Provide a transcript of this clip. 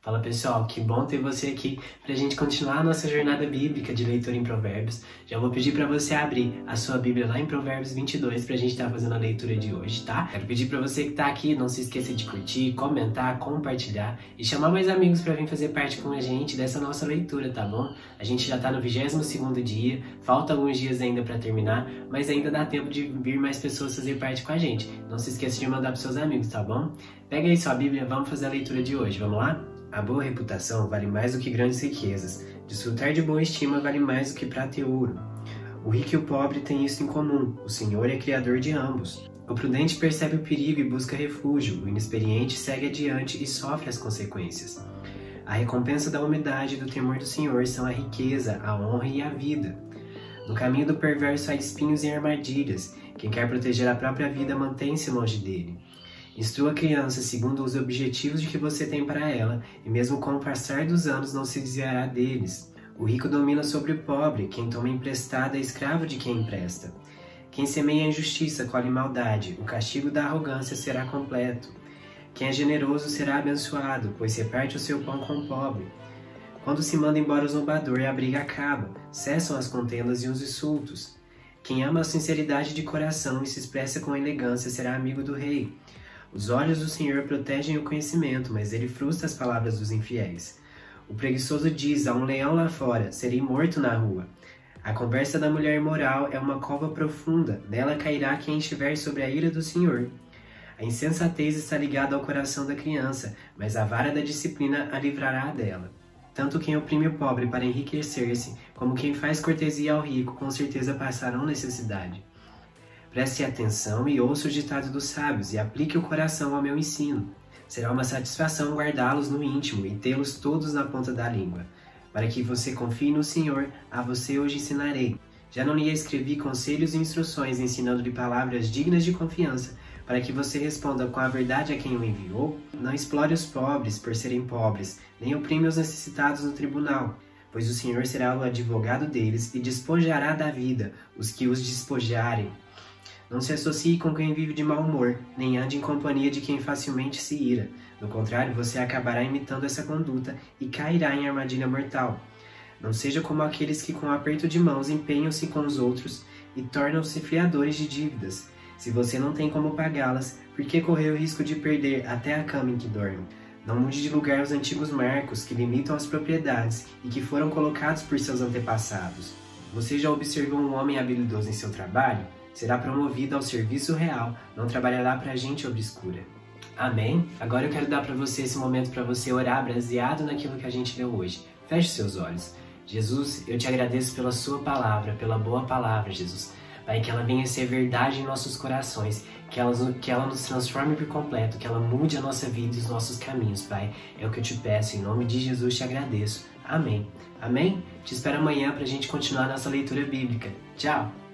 Fala pessoal, que bom ter você aqui para a gente continuar a nossa jornada bíblica de leitura em Provérbios. Já vou pedir para você abrir a sua Bíblia lá em Provérbios 22 para a gente estar tá fazendo a leitura de hoje, tá? Quero pedir para você que está aqui, não se esqueça de curtir, comentar, compartilhar e chamar mais amigos para vir fazer parte com a gente dessa nossa leitura, tá bom? A gente já está no 22 segundo dia, falta alguns dias ainda para terminar, mas ainda dá tempo de vir mais pessoas fazer parte com a gente. Não se esqueça de mandar para seus amigos, tá bom? Pega aí sua Bíblia, vamos fazer a leitura de hoje, vamos lá? A boa reputação vale mais do que grandes riquezas. Desfrutar de boa estima vale mais do que prata e ouro. O rico e o pobre têm isso em comum: o Senhor é criador de ambos. O prudente percebe o perigo e busca refúgio, o inexperiente segue adiante e sofre as consequências. A recompensa da humildade e do temor do Senhor são a riqueza, a honra e a vida. No caminho do perverso há espinhos e armadilhas. Quem quer proteger a própria vida mantém-se longe dele. Instrua a criança segundo os objetivos que você tem para ela, e mesmo com o passar dos anos não se desviará deles. O rico domina sobre o pobre, quem toma emprestado é escravo de quem empresta. Quem semeia injustiça colhe maldade, o castigo da arrogância será completo. Quem é generoso será abençoado, pois reparte o seu pão com o pobre. Quando se manda embora o zombador, a briga acaba, cessam as contendas e os insultos. Quem ama a sinceridade de coração e se expressa com elegância será amigo do rei. Os olhos do Senhor protegem o conhecimento, mas ele frustra as palavras dos infiéis. O preguiçoso diz a um leão lá fora: serei morto na rua. A conversa da mulher imoral é uma cova profunda, nela cairá quem estiver sobre a ira do Senhor. A insensatez está ligada ao coração da criança, mas a vara da disciplina a livrará dela. Tanto quem oprime o pobre para enriquecer-se, como quem faz cortesia ao rico, com certeza passarão necessidade. Preste atenção e ouça o ditado dos sábios e aplique o coração ao meu ensino. Será uma satisfação guardá-los no íntimo e tê-los todos na ponta da língua. Para que você confie no Senhor, a você hoje ensinarei. Já não lhe escrevi conselhos e instruções ensinando-lhe palavras dignas de confiança, para que você responda com a verdade a quem o enviou? Não explore os pobres por serem pobres, nem oprime os necessitados no tribunal, pois o Senhor será o advogado deles e despojará da vida os que os despojarem. Não se associe com quem vive de mau humor, nem ande em companhia de quem facilmente se ira. Do contrário, você acabará imitando essa conduta e cairá em armadilha mortal. Não seja como aqueles que, com aperto de mãos, empenham-se com os outros e tornam-se fiadores de dívidas. Se você não tem como pagá-las, por que correr o risco de perder até a cama em que dorme? Não mude de lugar os antigos marcos que limitam as propriedades e que foram colocados por seus antepassados. Você já observou um homem habilidoso em seu trabalho? será promovido ao serviço real, não trabalhará para gente obscura. Amém? Agora eu quero dar para você esse momento para você orar baseado naquilo que a gente leu hoje. Feche seus olhos. Jesus, eu te agradeço pela sua palavra, pela boa palavra, Jesus. Pai, que ela venha ser verdade em nossos corações, que ela, que ela nos transforme por completo, que ela mude a nossa vida e os nossos caminhos, Pai. É o que eu te peço, em nome de Jesus te agradeço. Amém. Amém? Te espero amanhã para a gente continuar nossa leitura bíblica. Tchau!